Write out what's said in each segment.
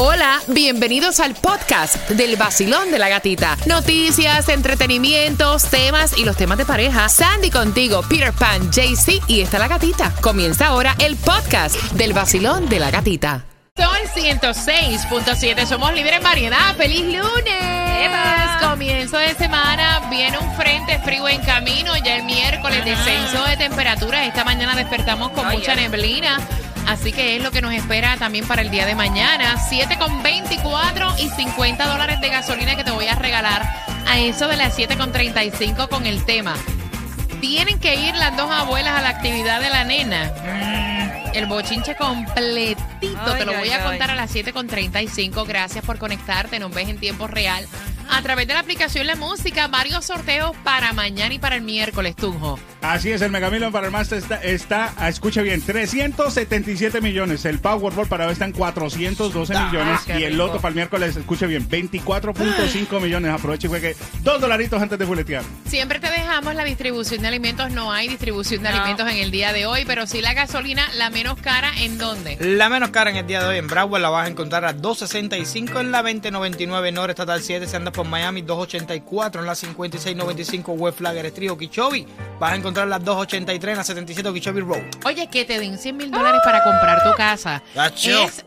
Hola, bienvenidos al podcast del vacilón de la gatita. Noticias, entretenimientos, temas y los temas de pareja. Sandy contigo, Peter Pan, JC y está la gatita. Comienza ahora el podcast del vacilón de la gatita. Son 106.7, somos líderes en variedad. ¡Feliz lunes! Comienzo de semana, viene un frente frío en camino, ya el miércoles descenso de temperaturas. Esta mañana despertamos con mucha neblina. Así que es lo que nos espera también para el día de mañana. 7,24 y 50 dólares de gasolina que te voy a regalar a eso de las 7,35 con el tema. Tienen que ir las dos abuelas a la actividad de la nena. El bochinche completito. Ay, te lo voy ay, a contar ay. a las 7,35. Gracias por conectarte. Nos ves en tiempo real. A través de la aplicación La Música, varios sorteos para mañana y para el miércoles, Tunjo. Así es, el Mega Million para el Master está, está ah, escucha bien, 377 millones. El Powerball para hoy está en 412 millones. qué Y el rico. Loto para el miércoles, escuche bien, 24.5 millones. Aproveche y juegue dos dolaritos antes de fuletear. Siempre te dejamos la distribución de alimentos. No hay distribución de No. alimentos en el día de hoy, pero sí la gasolina, la menos cara, ¿en dónde? La menos cara en el día de hoy en Broward la vas a encontrar a 265 en la 2099 Norte Estatal 7 si andas por Miami 284 en la 5695 West Flagger Street Okeechobee vas a encontrar la 283 en la 77 Okeechobee Road Oye, que te den 100 mil dólares para comprar tu casa. Es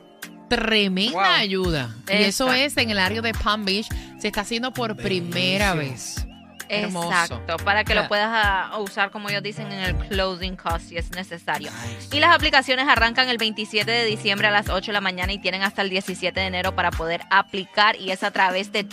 tremenda Wow. ayuda. Y eso es en el área de Palm Beach. Se está haciendo por primera vez. Hermoso. Exacto, para que Ah. lo puedas ah, usar, como ellos dicen, en el closing cost si es necesario. Y las aplicaciones arrancan el 27 de diciembre a las 8 de la mañana y tienen hasta el 17 de enero para poder aplicar y es a través de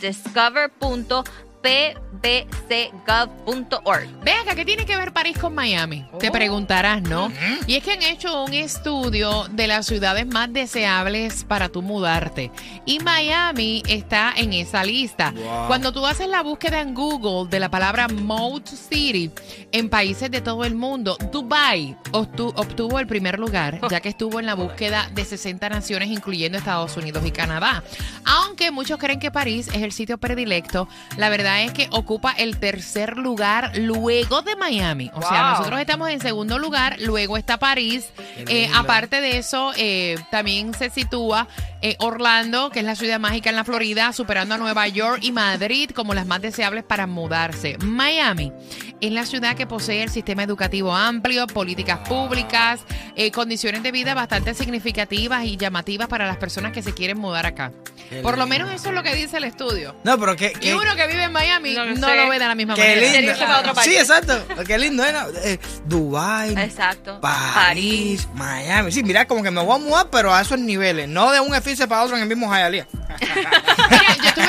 discover.pbcgov.org. Ve acá, ¿qué tiene que ver París con Miami? Te preguntarás, ¿no? Y es que han hecho un estudio de las ciudades más deseables para tú mudarte. Y Miami está en esa lista. Wow. Cuando tú haces la búsqueda en Google de la palabra Moat City en países de todo el mundo, Dubai obtu- obtuvo el primer lugar, ya que estuvo en la búsqueda de 60 naciones, incluyendo Estados Unidos y Canadá. Aunque muchos creen que París es el sitio predilecto, la verdad es que ocupa el tercer lugar luego de Miami. O sea, nosotros estamos en segundo lugar, luego está París. Eh, aparte de eso, eh, también se sitúa eh, Orlando, que es la ciudad mágica en la Florida, superando a Nueva York y Madrid como las más deseables para mudarse. Miami es la ciudad que posee el sistema educativo amplio, políticas públicas, eh, condiciones de vida bastante significativas y llamativas para las personas que se quieren mudar acá. Qué Por lo lindo. menos eso es lo que dice el estudio. no pero qué, Y qué, uno que vive en Miami No no, lo sé. lo ve de la misma qué manera. lindo irse para otro país. sí exacto qué lindo ¿eh? Eh, Dubai Exacto. París, Miami sí mira como que me voy a mudar pero a esos niveles no de un edificio para otro en el mismo Hialeah Mira, yo estuve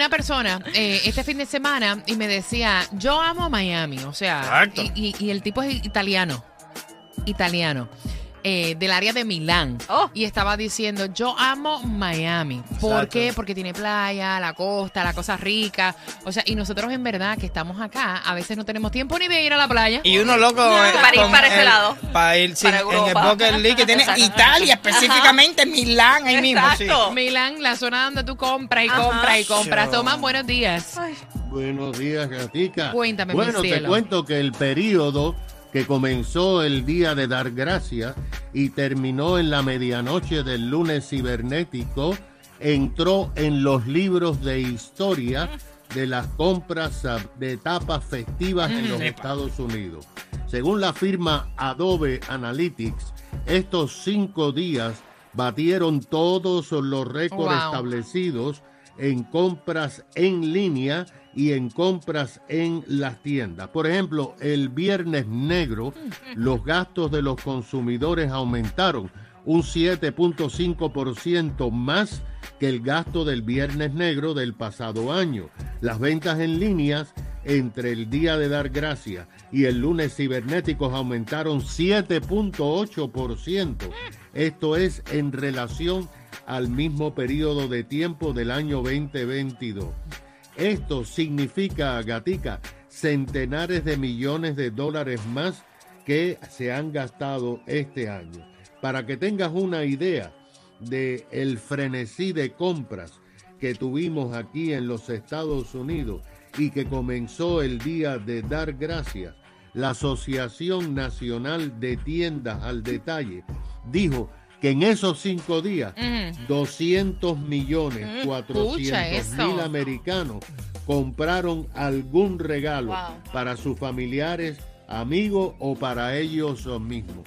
una persona eh, este fin de semana y me decía, yo amo Miami, o sea, Exacto. y, y- y el tipo es italiano, italiano, eh, del área de Milán. Oh. Y estaba diciendo, yo amo Miami. ¿Por Exacto. qué? Porque tiene playa, la costa, la cosa rica. O sea, y nosotros en verdad que estamos acá, a veces no tenemos tiempo ni de ir a la playa. Y uno loco. eh, Para ir con para ese el- lado. Para ir sí, Para en el Europa. Bucket League que tiene Exacto. Italia, específicamente Milán, ahí mismo. sí. Exacto. Milán, la zona donde tú compras y Ajá. compras y compras. Show. Tomás, buenos días. Ay, Buenos días, Gatica. Cuéntame, mi Bueno, te cielo. cuento que el periodo que comenzó el día de dar gracias y terminó en la medianoche del lunes cibernético entró en los libros de historia de las compras de etapas festivas en los Estados Unidos. Según la firma Adobe Analytics, estos cinco días batieron todos los récords Wow. establecidos en compras en línea y en compras en las tiendas. Por ejemplo, el viernes negro, los gastos de los consumidores aumentaron un 7.5% más que el gasto del viernes negro del pasado año. Las ventas en líneas entre el día de dar gracias y el lunes cibernéticos aumentaron 7.8%. Esto es en relación al mismo periodo de tiempo del año 2022. Esto significa, Gatica, centenares de millones de dólares más que se han gastado este año. Para que tengas una idea de el frenesí de compras que tuvimos aquí en los Estados Unidos y que comenzó el día de dar gracias, la Asociación Nacional de Tiendas al Detalle dijo que en esos cinco días Ujú. 200 millones, Mm, 400 escucha mil americanos compraron algún regalo Wow. para sus familiares, amigos o para ellos mismos.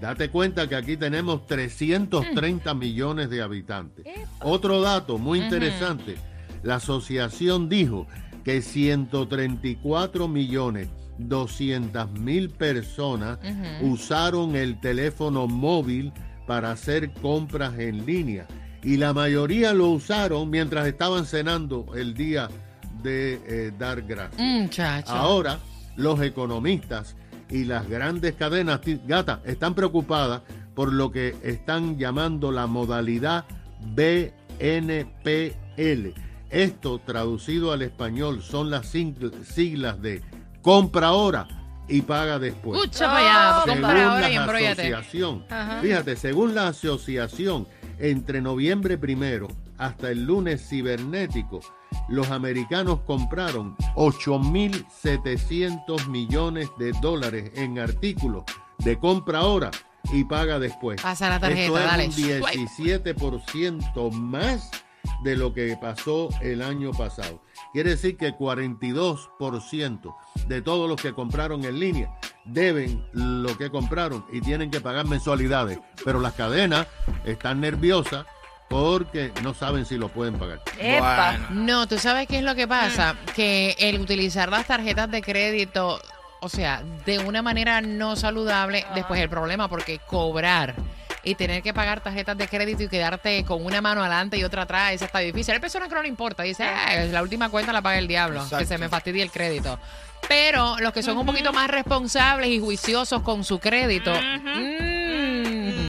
Date cuenta que aquí tenemos 330 millones de habitantes. Otro dato muy interesante, la asociación dijo que 134 millones 200 mil personas usaron el teléfono móvil para hacer compras en línea y la mayoría lo usaron mientras estaban cenando el día de eh, dar gracias. Muchacho. Ahora, los economistas y las grandes cadenas, gata, están preocupadas por lo que están llamando la modalidad BNPL. Esto, traducido al español, son las sigl- siglas de compra ahora y paga después. Escucha para allá, Según compra ahora y la embróllate. asociación, Ajá. fíjate, según la asociación, entre noviembre primero hasta el lunes cibernético, los americanos compraron 8.700 millones de dólares en artículos de compra ahora y paga después. Pasa la tarjeta, Esto es dale. un 17% más de lo que pasó el año pasado. Quiere decir que 42% de todos los que compraron en línea deben lo que compraron y tienen que pagar mensualidades. Pero las cadenas están nerviosas porque no saben si lo pueden pagar. Epa. Bueno. No, tú sabes qué es lo que pasa, que el utilizar las tarjetas de crédito, o sea, de una manera no saludable, después el problema, porque cobrar y tener que pagar tarjetas de crédito y quedarte con una mano adelante y otra atrás, eso está difícil. Hay personas que no le importa, dice, "Ah, la última cuenta la paga el diablo, que se me fastidie el crédito. Pero los que son un poquito más responsables y juiciosos con su crédito, mm,